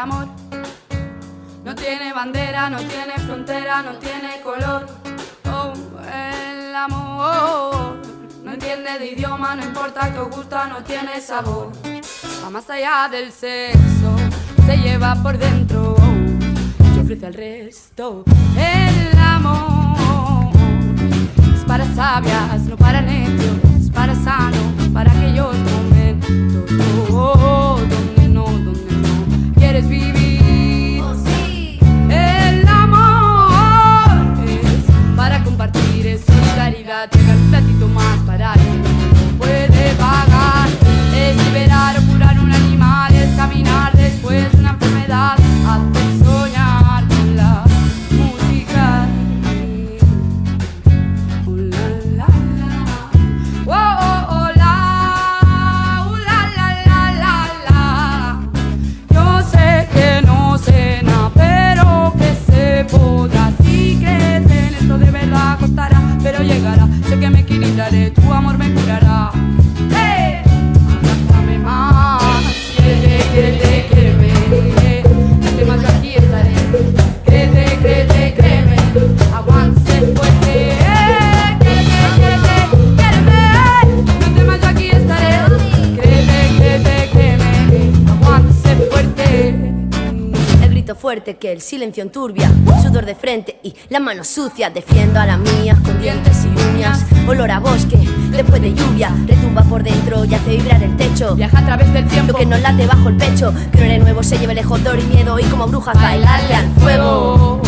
amor no tiene bandera, no tiene frontera, no tiene color. Oh, el amor no entiende de idioma, no importa que os gusta, no tiene sabor. Va más allá del sexo, se lleva por dentro y ofrece al resto. El amor es para sabias, no para necios, es para sanos, para aquellos llegar un platito más para el silencio enturbia, sudor de frente y la mano sucia. Defiendo a la mía con dientes y uñas. Olor a bosque después de lluvia. Retumba por dentro y hace vibrar el techo. Viaja a través del tiempo. Lo que nos late bajo el pecho. Que no eres nuevo se lleve lejos dolor y miedo. Y como brujas bailarle al fuego.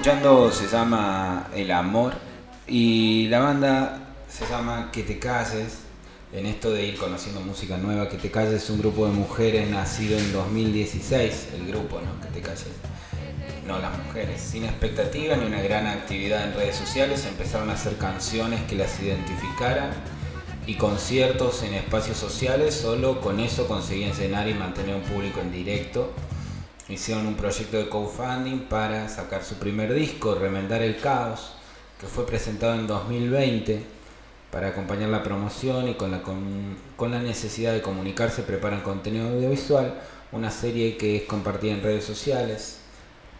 Escuchando se llama El Amor y la banda se llama Que te calles. En esto de ir conociendo música nueva, Que te calles es un grupo de mujeres nacido en 2016, el grupo, ¿no? Que te calles. No las mujeres, sin expectativa ni una gran actividad en redes sociales, empezaron a hacer canciones que las identificaran y conciertos en espacios sociales, solo con eso conseguían llenar y mantener un público en directo. Hicieron un proyecto de crowdfunding para sacar su primer disco, Remendar el Caos, que fue presentado en 2020 para acompañar la promoción y con la, con, con la necesidad de comunicarse preparan contenido audiovisual, una serie que es compartida en redes sociales.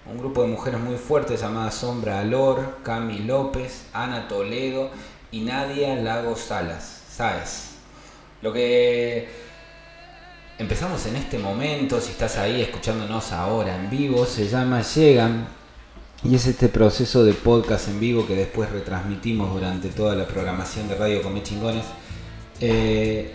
Un grupo de mujeres muy fuertes llamadas Sombra Alor, Cami López, Ana Toledo y Nadia Lago Salas, ¿sabes? Lo que empezamos en este momento, si estás ahí escuchándonos ahora en vivo, se llama Llegan y es este proceso de podcast en vivo que después retransmitimos durante toda la programación de Radio Come Chingones eh,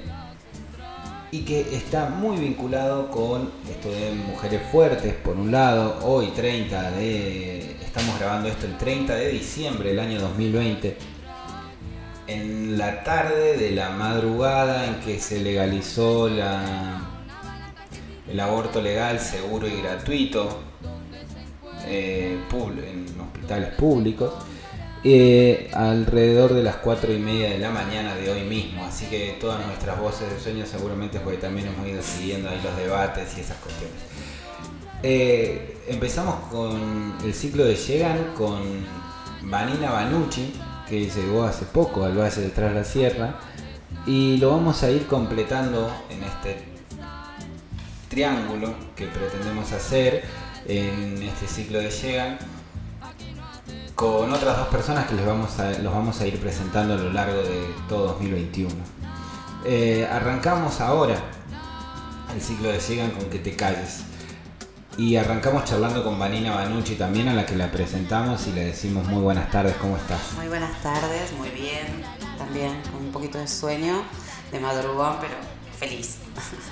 y que está muy vinculado con esto de mujeres fuertes, por un lado, hoy 30 de... Estamos grabando esto el 30 de diciembre del año 2020 en la tarde de la madrugada en que se legalizó la, el aborto legal, seguro y gratuito eh, en hospitales públicos, eh, alrededor de las 4 y media de la mañana de hoy mismo. Así que todas nuestras voces de sueño seguramente porque también hemos ido siguiendo ahí los debates y esas cuestiones. Eh, empezamos con el ciclo de Llegan con Vanina Banucci, que llegó hace poco al Valle de Tras la Sierra, y lo vamos a ir completando en este triángulo que pretendemos hacer en este ciclo de Llegan con otras dos personas que les vamos a, los vamos a ir presentando a lo largo de todo 2021. Eh, arrancamos ahora el ciclo de Llegan con Que te calles. Y arrancamos charlando con Vanina Banucci también, a la que la presentamos y le decimos muy buenas tardes, ¿cómo estás? Muy buenas tardes, muy bien, también con un poquito de sueño. de madrugón, pero feliz.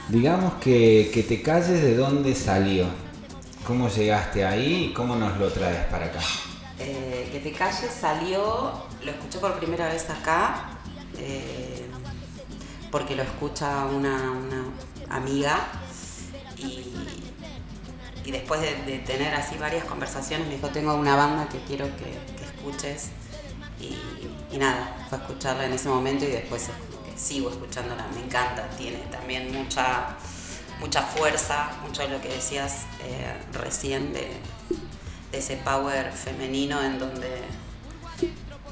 Digamos que, que te calles de dónde salió. ¿Cómo llegaste ahí y cómo nos lo traes para acá? Eh, que te calles salió, lo escuché por primera vez acá, eh, porque lo escucha una, una amiga y, y después de, de tener así varias conversaciones me dijo, tengo una banda que quiero que, que escuches y, y nada, fue a escucharla en ese momento y después sigo escuchándola, me encanta, tiene también mucha, mucha fuerza, mucho de lo que decías eh, recién de, de ese power femenino en donde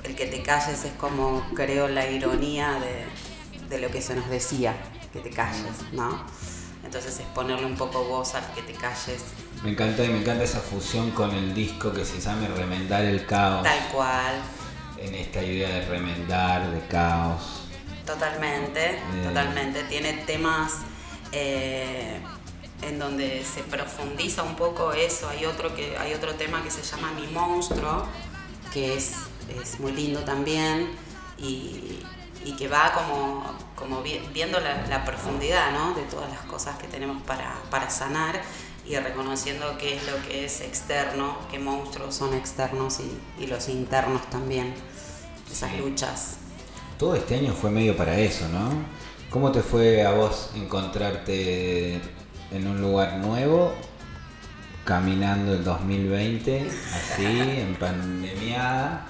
el que te calles es como creo la ironía de, de lo que se nos decía, que te calles, ¿no? Entonces es ponerle un poco voz al que te calles, Me encanta y me encanta esa fusión con el disco que se llama Remendar el Caos. tal cual, En esta idea de remendar, de caos. Totalmente, Eh. totalmente. Tiene temas eh, en donde se profundiza un poco eso. Hay otro, que, hay otro tema que se llama Mi Monstruo, que es, es muy lindo también y, y que va como, como vi- viendo la, la profundidad ¿no? de todas las cosas que tenemos para, para sanar y reconociendo qué es lo que es externo, qué monstruos son externos y, y los internos también, esas Sí. luchas. Todo este año fue medio para eso, ¿no? ¿Cómo te fue a vos encontrarte en un lugar nuevo, caminando el 2020, así, en pandemia?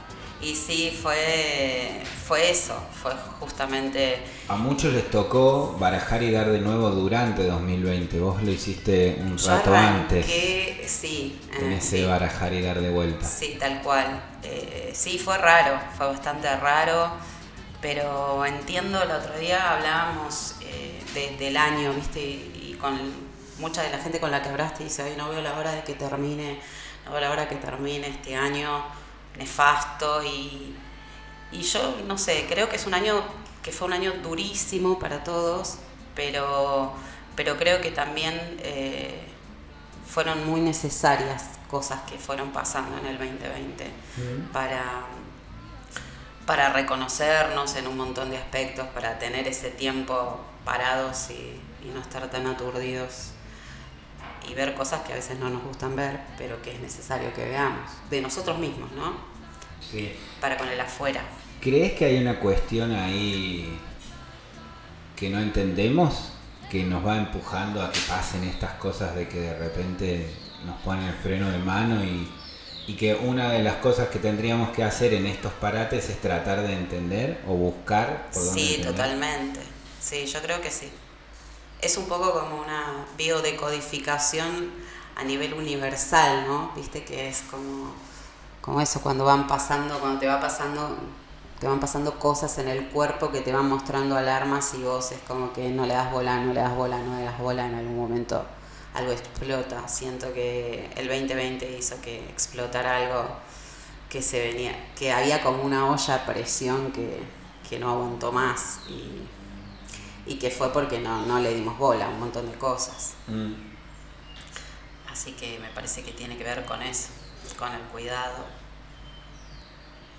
Y sí, fue, fue eso, fue justamente... A muchos les tocó barajar y dar de nuevo durante 2020. Vos lo hiciste un yo rato antes arranqué, sí, en eh, ese sí, barajar y dar de vuelta. sí, tal cual. Eh, sí, fue raro, fue bastante raro, pero entiendo, el otro día hablábamos eh, de- del año, ¿viste? Y, y con mucha de la gente con la que hablaste dice, hoy no veo la hora de que termine, no veo la hora que termine este año nefasto y, y yo no sé, creo que es un año que fue un año durísimo para todos, pero, pero creo que también eh, fueron muy necesarias cosas que fueron pasando en el 2020 para, para reconocernos en un montón de aspectos, para tener ese tiempo parados y, y no estar tan aturdidos y ver cosas que a veces no nos gustan ver, pero que es necesario que veamos, de nosotros mismos, ¿no? Sí. Para con el afuera. ¿Crees que hay una cuestión ahí que no entendemos? Que nos va empujando a que pasen estas cosas de que de repente nos ponen el freno de mano y, y que una de las cosas que tendríamos que hacer en estos parates es tratar de entender o buscar por dónde Sí, entender. totalmente. Sí, yo creo que sí. Es un poco como una biodecodificación a nivel universal, ¿no? Viste que es como, como eso, cuando van pasando, cuando te va pasando, te van pasando cosas en el cuerpo que te van mostrando alarmas y vos es como que no le das bola, no le das bola, no le das bola, en algún momento algo explota. Siento que el 2020 hizo que explotara algo que se venía, que había como una olla a presión que, que no aguantó más y, y que fue porque no, no le dimos bola a un montón de cosas. Mm. Así que me parece que tiene que ver con eso, con el cuidado.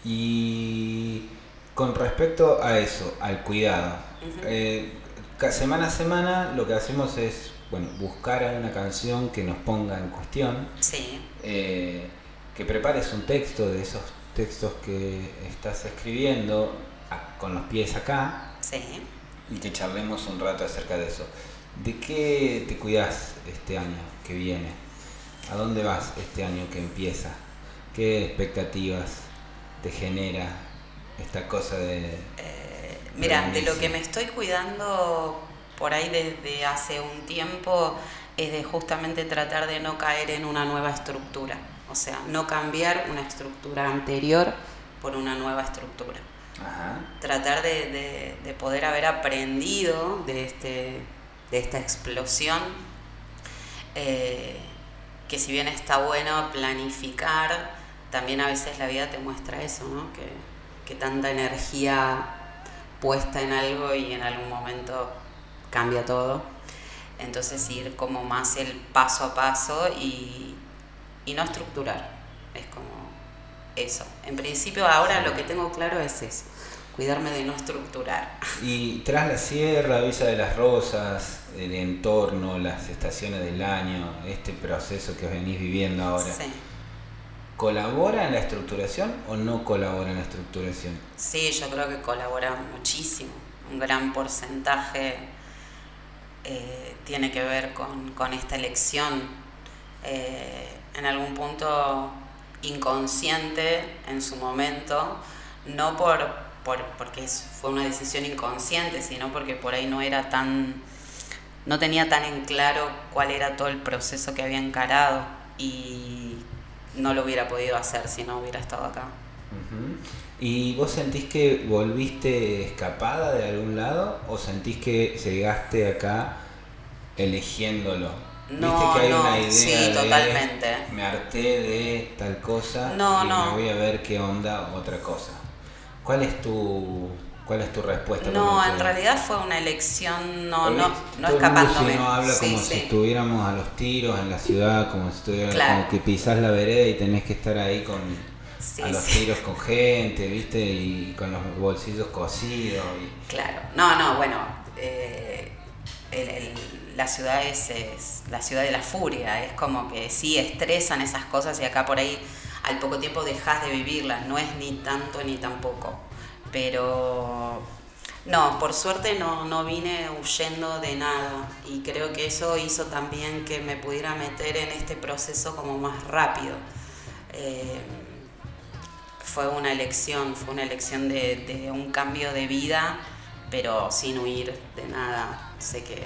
Y con respecto a eso, al cuidado, eh, semana a semana lo que hacemos es bueno, buscar una canción que nos ponga en cuestión, Sí, eh, que prepares un texto de esos textos que estás escribiendo a- con los pies acá sí. y que charlemos un rato acerca de eso. ¿De qué te cuidas este año que viene? ¿A dónde vas este año que empieza? ¿Qué expectativas te genera esta cosa de... Eh, mira, de lo que me estoy cuidando por ahí desde hace un tiempo es de justamente tratar de no caer en una nueva estructura. O sea, no cambiar una estructura anterior por una nueva estructura. Ajá. tratar de, de- de poder haber aprendido de, este, de esta explosión, eh, que si bien está bueno planificar, también a veces la vida te muestra eso, ¿no? que, que tanta energía puesta en algo y en algún momento cambia todo. Entonces ir como más el paso a paso y, y no estructurar. Es como eso. En principio ahora lo que tengo claro es eso. cuidarme de no estructurar. Y tras la sierra, Villa de las Rosas, el entorno, las estaciones del año, este proceso que venís viviendo ahora, Sí. ¿colabora en la estructuración o no colabora en la estructuración? Sí, yo creo que colabora muchísimo. Un gran porcentaje eh, tiene que ver con, con esta elección, eh, en algún punto inconsciente en su momento, no por, por- porque fue una decisión inconsciente, sino porque por ahí no era tan, no tenía tan en claro cuál era todo el proceso que había encarado y no lo hubiera podido hacer si no hubiera estado acá. Ujú. ¿Y vos sentís que volviste escapada de algún lado o sentís que llegaste acá eligiéndolo? No, ¿Viste que hay no, una idea sí, de totalmente. me harté de tal cosa No, y no. me voy a ver qué onda otra cosa? ¿Cuál es tu cuál es tu respuesta? No, en realidad fue una elección, no, no, no todo escapándome. no habla Sí, como si estuviéramos a los tiros en la ciudad, como si estuviera, Claro. como que pisás la vereda y tenés que estar ahí con Sí, a los sí. tiros con gente, viste, y con los bolsillos cosidos. y- Claro, no, no, bueno, eh, el- el- la ciudad es, es la ciudad de la furia, es como que sí estresan esas cosas y acá por ahí al poco tiempo dejas de vivirlas, no es ni tanto ni tampoco, pero no, por suerte no, no vine huyendo de nada y creo que eso hizo también que me pudiera meter en este proceso como más rápido. Eh, fue una elección, fue una elección de, un cambio de vida, pero sin huir de nada. Sé que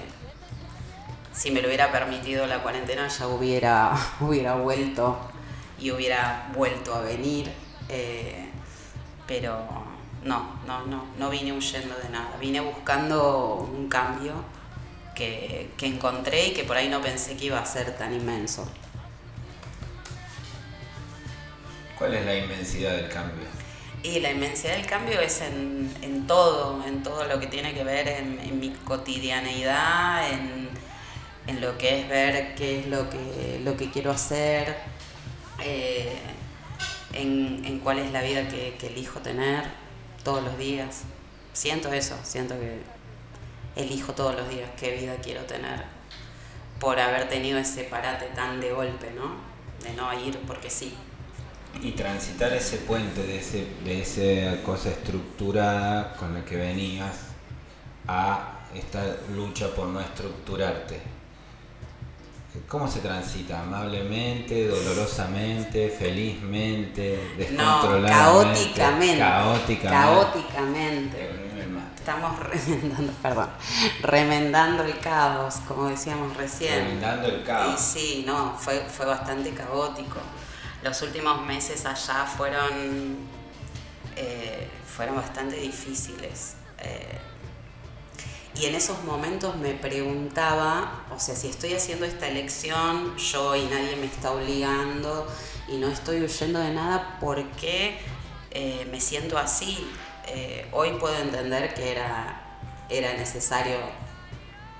si me lo hubiera permitido la cuarentena ya hubiera, hubiera vuelto y hubiera vuelto a venir, eh, pero no, no, no, no vine huyendo de nada, vine buscando un cambio que, que encontré y que por ahí no pensé que iba a ser tan inmenso. ¿Cuál es la inmensidad del cambio? Y la inmensidad del cambio es en, todo, en todo lo que tiene que ver en, mi cotidianeidad, en, en lo que es ver qué es lo que, lo que quiero hacer, eh, en, cuál es la vida que elijo tener todos los días. Siento eso, siento que elijo todos los días qué vida quiero tener por haber tenido ese parate tan de golpe, ¿no? De no ir porque sí. Y transitar ese puente de, ese, de esa cosa estructurada con la que venías a esta lucha por no estructurarte. ¿Cómo se transita? ¿Amablemente, dolorosamente, felizmente, No, descontroladamente? caóticamente. Caóticamente. Caóticamente. Estamos remendando, perdón, remendando el caos, como decíamos recién. Remendando el caos. Y sí, no, fue, fue bastante caótico. Los últimos meses allá fueron, eh, fueron bastante difíciles. eh, y en esos momentos me preguntaba, o sea, si estoy haciendo esta elección yo y nadie me está obligando y no estoy huyendo de nada, ¿por qué eh, me siento así? Hoy puedo entender que era, era necesario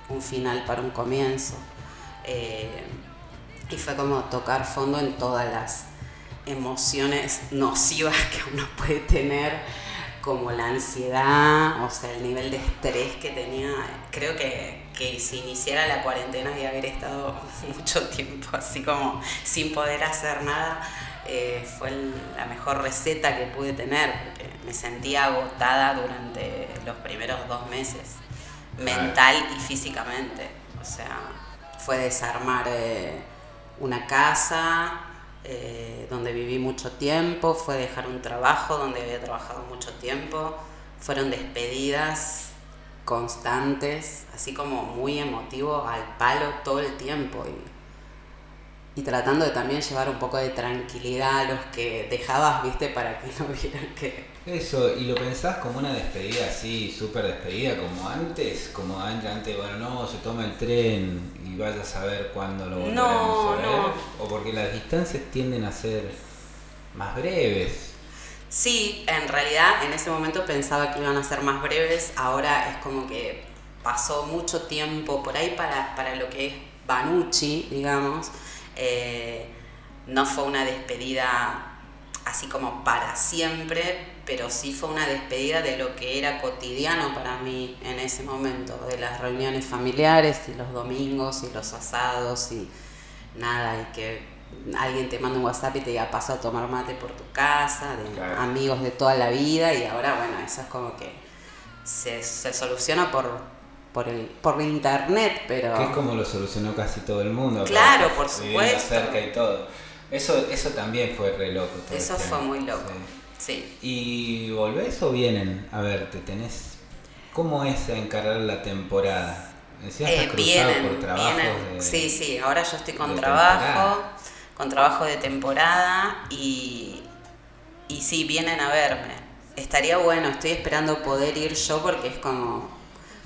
un final para un comienzo. Y fue como tocar fondo en todas las emociones nocivas que uno puede tener, como la ansiedad, o sea, el nivel de estrés que tenía. Creo que, que si iniciara la cuarentena y haber estado mucho tiempo así como sin poder hacer nada, eh, fue el- la mejor receta que pude tener, porque me sentía agotada durante los primeros dos meses, mental y físicamente. O sea, fue desarmar eh, una casa eh, donde viví mucho tiempo, fue dejar un trabajo donde había trabajado mucho tiempo, fueron despedidas constantes, así como muy emotivo al palo todo el tiempo y, y tratando de también llevar un poco de tranquilidad a los que dejabas, viste, para que no vieran que... Eso, y lo pensás como una despedida así, súper despedida, como antes, como antes, antes, bueno, no, se toma el tren y vaya a saber cuándo lo volveremos No, a ver, no. o porque las distancias tienden a ser más breves. Sí, en realidad en ese momento pensaba que iban a ser más breves, ahora es como que pasó mucho tiempo por ahí para, para lo que es Banucci, digamos. Eh, no fue una despedida así como para siempre, pero sí fue una despedida de lo que era cotidiano para mí en ese momento, de las reuniones familiares y los domingos y los asados y nada, y que alguien te manda un WhatsApp y te diga paso a tomar mate por tu casa, de amigos de toda la vida y ahora bueno, eso es como que se, se soluciona por por el por internet, pero que es como lo solucionó casi todo el mundo. Claro, por supuesto. cerca y todo. Eso eso también fue re loco. Eso fue muy loco. Sí. ¿Y volvés o vienen a verte? ¿Tenés cómo es encarar la temporada? Decías eh, vienen, por trabajo. sí, sí, ahora yo estoy con trabajo, con trabajo de temporada y, y sí, vienen a verme. Estaría bueno, estoy esperando poder ir yo porque es como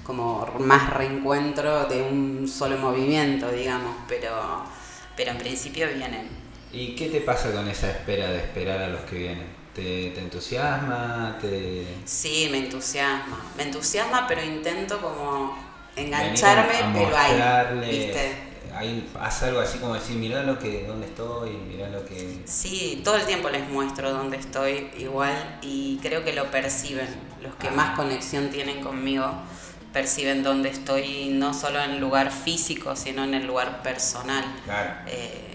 como más reencuentro de un solo movimiento, digamos, pero, pero en principio vienen. ¿Y qué te pasa con esa espera de esperar a los que vienen? ¿Te, te entusiasma? Te... Sí, me entusiasma. Me entusiasma, pero intento como engancharme, pero ahí, ¿viste? Ahí haz algo así como decir, mirá lo que, dónde estoy, mirá lo que... Sí, todo el tiempo les muestro dónde estoy igual y creo que lo perciben. Los que ah. más conexión tienen conmigo perciben dónde estoy, no solo en el lugar físico, sino en el lugar personal. Eh,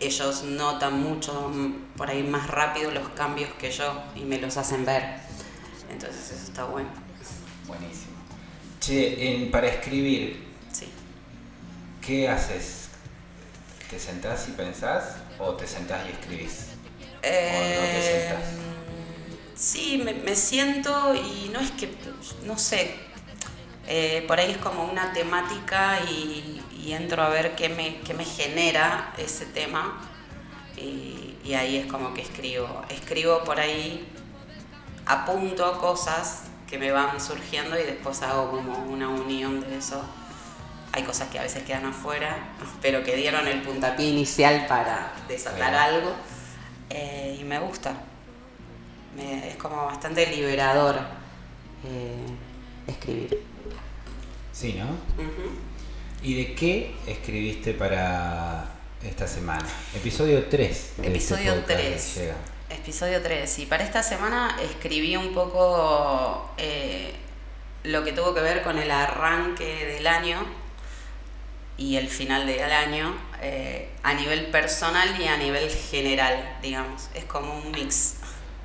ellos notan mucho, por ahí más rápido los cambios que yo y me los hacen ver. Entonces eso está bueno. Buenísimo. Che, para escribir, sí. ¿qué haces? ¿Te sentás y pensás o te sentás y escribís? ¿O no te sentás? Eh, sí, me, me, siento y no es que, no sé, eh, por ahí es como una temática y, entro a ver qué me, qué me genera ese tema y, ahí es como que escribo. Escribo por ahí, apunto cosas que me van surgiendo y después hago como una unión de eso. Hay cosas que a veces quedan afuera, pero que dieron el puntapié inicial para desatar algo eh, y me gusta. es como bastante liberador eh, escribir. Sí, ¿no? ¿Y de qué escribiste para esta semana? Episodio 3. Este Episodio 3. Episodio 3. Y para esta semana escribí un poco eh, lo que tuvo que ver con el arranque del año y el final del año eh, a nivel personal y a nivel general, digamos. Es como un mix.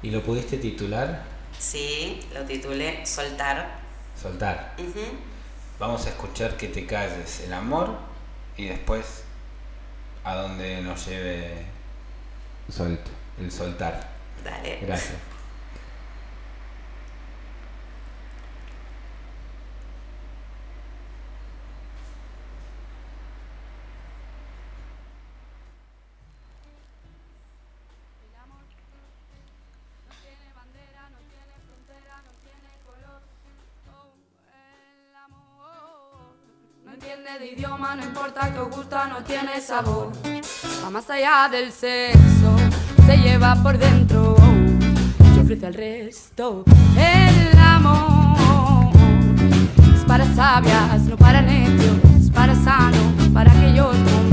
¿Y lo pudiste titular? Sí, lo titulé Soltar. Soltar. Vamos a escuchar que te calles el amor y después a donde nos lleve el soltar. Dale. Gracias. Tiene sabor. Va más allá del sexo, se lleva por dentro, se ofrece al resto. El amor es para sabias, no para necios, es para sanos, para aquellos momentos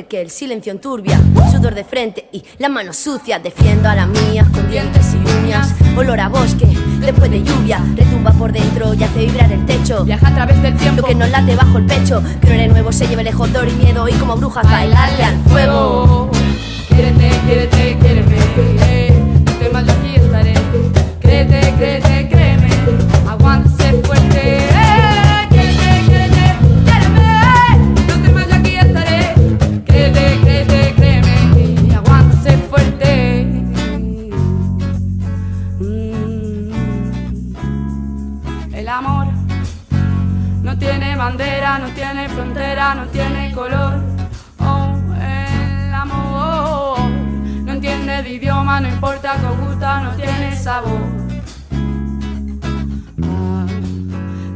fuerte que el silencio enturbia, sudor de frente y la mano sucia. Defiendo a la mía con dientes y uñas, olor a bosque, después de lluvia. Retumba por dentro y hace vibrar el techo. Viaja a través del tiempo. Lo que nos late bajo el pecho. Que no eres nuevo se lleve lejos dolor y miedo. Y como brujas bailarle al fuego. Quiérete, quiérete, quiéreme. No temas, yo aquí estaré. Créete, créete, créeme. Aguántese no tiene frontera, no tiene color. Oh, el amor no entiende de idioma, no importa que gusta, no tiene sabor.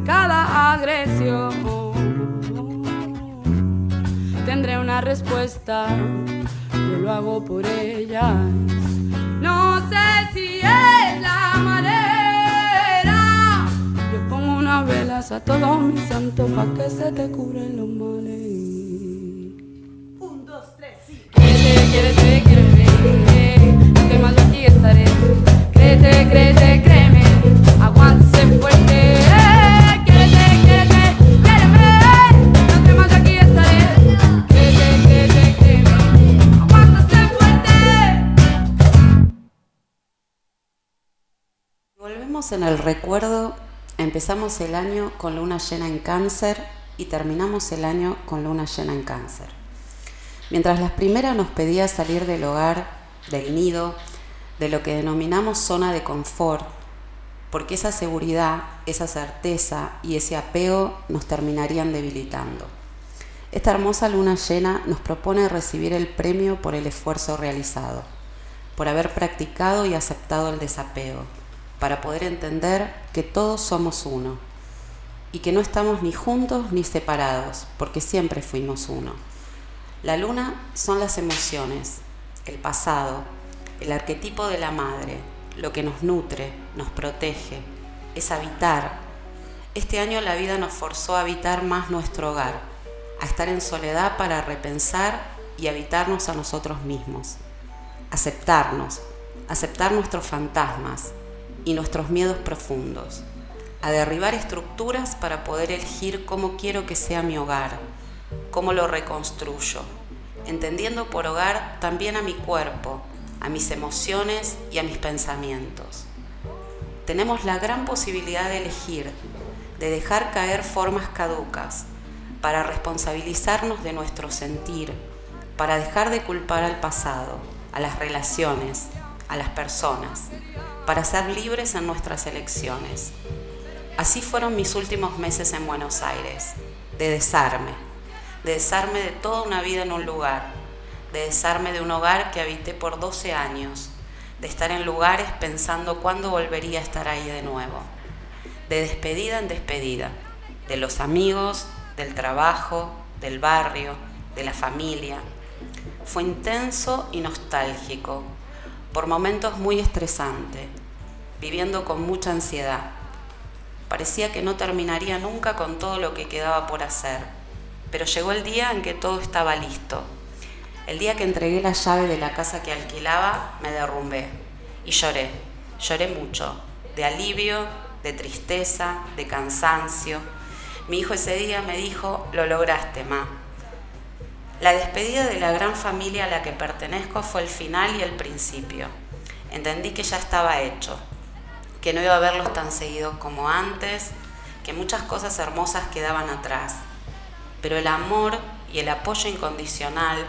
Cada agresión tendré una respuesta, yo lo hago por ella. No sé si es la A todos mis santos que se te los males. Un, dos, tres. Créete, créeme. Fuerte. Aquí estaré. Créete, créete, créeme. Aguántese fuerte. Volvemos en el recuerdo, empezamos el año con luna llena en cáncer y terminamos el año con luna llena en cáncer. Mientras las primeras nos pedía salir del hogar, del nido, de lo que denominamos zona de confort, porque esa seguridad, esa certeza y ese apego nos terminarían debilitando. Esta hermosa luna llena nos propone recibir el premio por el esfuerzo realizado, por haber practicado y aceptado el desapego, para poder entender que todos somos uno y que no estamos ni juntos ni separados, porque siempre fuimos uno. La luna son las emociones, el pasado, el arquetipo de la madre, lo que nos nutre, nos protege, es habitar. Este año la vida nos forzó a habitar más nuestro hogar, a estar en soledad para repensar y habitarnos a nosotros mismos, aceptarnos, aceptar nuestros fantasmas y nuestros miedos profundos, a derribar estructuras para poder elegir cómo quiero que sea mi hogar, cómo lo reconstruyo, entendiendo por hogar también a mi cuerpo, a mis emociones y a mis pensamientos. Tenemos la gran posibilidad de elegir, de dejar caer formas caducas, para responsabilizarnos de nuestro sentir, para dejar de culpar al pasado, a las relaciones, a las personas, para ser libres en nuestras elecciones. Así fueron mis últimos meses en Buenos Aires, de desarme, de desarme de toda una vida en un lugar, de desarme de un hogar que habité por 12 años, de estar en lugares pensando cuándo volvería a estar ahí de nuevo, de despedida en despedida, de los amigos, del trabajo, del barrio, de la familia. Fue intenso y nostálgico, por momentos muy estresante, viviendo con mucha ansiedad. Parecía que no terminaría nunca con todo lo que quedaba por hacer, pero llegó el día en que todo estaba listo. El día que entregué la llave de la casa que alquilaba, me derrumbé y lloré. Lloré mucho, de alivio, de tristeza, de cansancio. Mi hijo ese día me dijo, lo lograste, ma. La despedida de la gran familia a la que pertenezco fue el final y el principio. Entendí que ya estaba hecho, que no iba a verlos tan seguidos como antes, que muchas cosas hermosas quedaban atrás. Pero el amor y el apoyo incondicional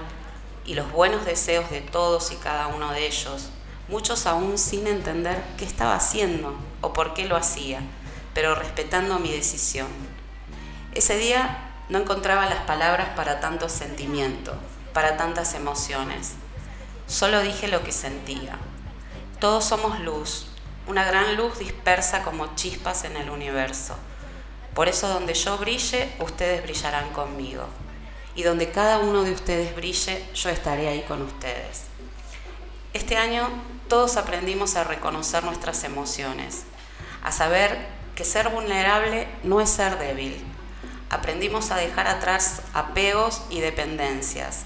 y los buenos deseos de todos y cada uno de ellos, muchos aún sin entender qué estaba haciendo o por qué lo hacía, pero respetando mi decisión. Ese día no encontraba las palabras para tanto sentimiento, para tantas emociones. Solo dije lo que sentía. Todos somos luz, una gran luz dispersa como chispas en el universo. Por eso donde yo brille, ustedes brillarán conmigo. Y donde cada uno de ustedes brille, yo estaré ahí con ustedes. Este año todos aprendimos a reconocer nuestras emociones, a saber que ser vulnerable no es ser débil. Aprendimos a dejar atrás apegos y dependencias,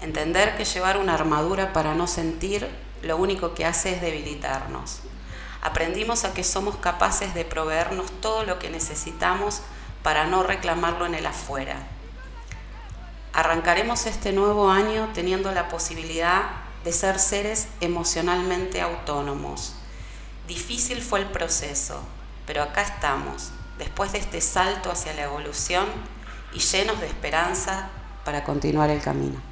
entender que llevar una armadura para no sentir lo único que hace es debilitarnos. Aprendimos a que somos capaces de proveernos todo lo que necesitamos para no reclamarlo en el afuera. Arrancaremos este nuevo año teniendo la posibilidad de ser seres emocionalmente autónomos. Difícil fue el proceso, pero acá estamos, después de este salto hacia la evolución y llenos de esperanza para continuar el camino.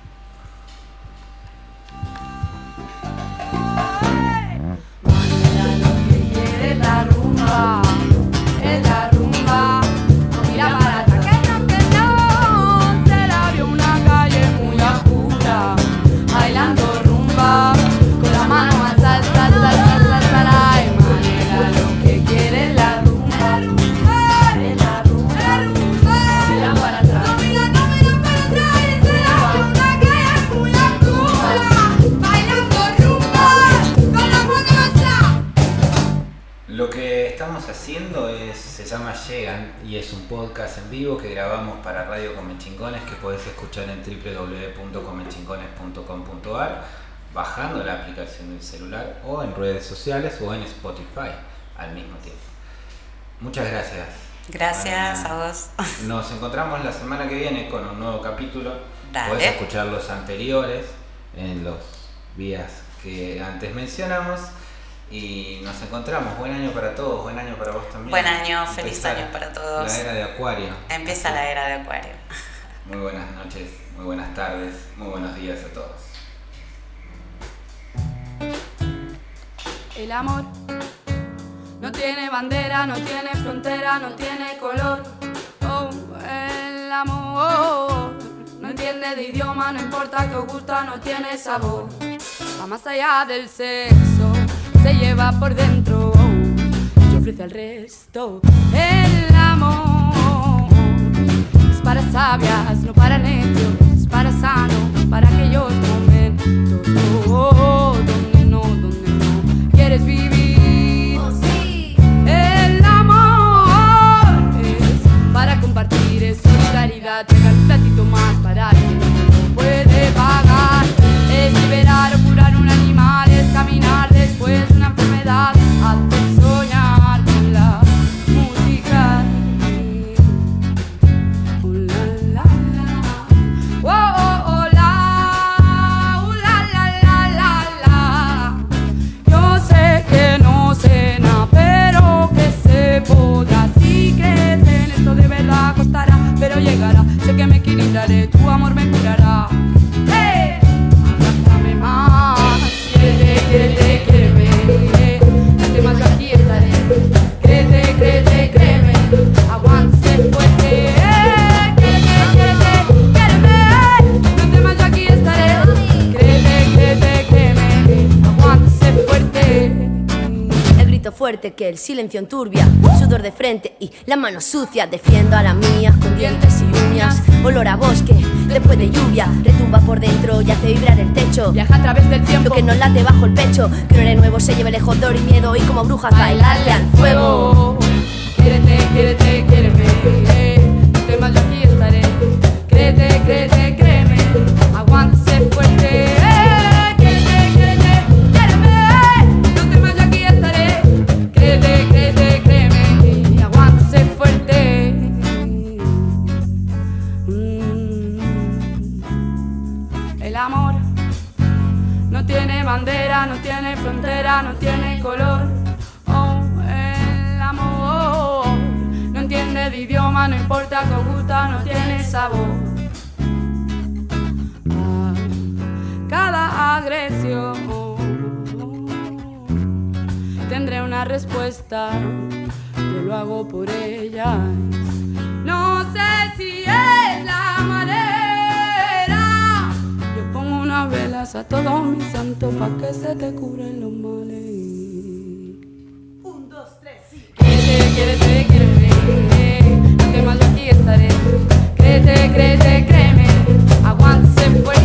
Y es un podcast en vivo que grabamos para Radio Comenchingones que podés escuchar en www.comenchingones.com.ar bajando la aplicación del celular o en redes sociales o en Spotify al mismo tiempo. Muchas gracias. Gracias a vos. Nos encontramos la semana que viene con un nuevo capítulo. Podés escuchar los anteriores en los vías que antes mencionamos. Y nos encontramos. Buen año para todos, buen año para vos también. Buen año, feliz año para todos. La era de Acuario. Empieza la era de Acuario. Muy buenas noches, muy buenas tardes, muy buenos días a todos. El amor no tiene bandera, no tiene frontera, no tiene color. Oh, el amor no entiende de idioma, no importa que os gusta, no tiene sabor. Va más allá del sexo se lleva por dentro y ofrece al resto el amor. Es para sabias, no para necios, es para sanos, para aquellos que me equilibraré, tu amor me curará. Fuerte que el silencio enturbia, sudor de frente y la mano sucia. Defiendo a la mía con dientes y uñas. Olor a bosque después de lluvia, retumba por dentro y hace vibrar el techo. Viaja a través del Lo tiempo. que nos late bajo el pecho, que no eres nuevo, se lleve lejos dolor y miedo y como brujas bailarle al fuego. Quiérete, quiérete, quiéreme. No temas, yo aquí estaré. Créete, créete, bandera, no tiene frontera, no tiene color. Oh, el amor no entiende de idioma, no importa que gusta, no tiene sabor. Cada agresión tendré una respuesta, yo lo hago por ella. una vela a todos mis santos pa' que se te curen los males. Un, dos, tres, sí. Créete, créete, créeme, no te malo aquí estaré. Créete, créete, créeme, aguante fuerte.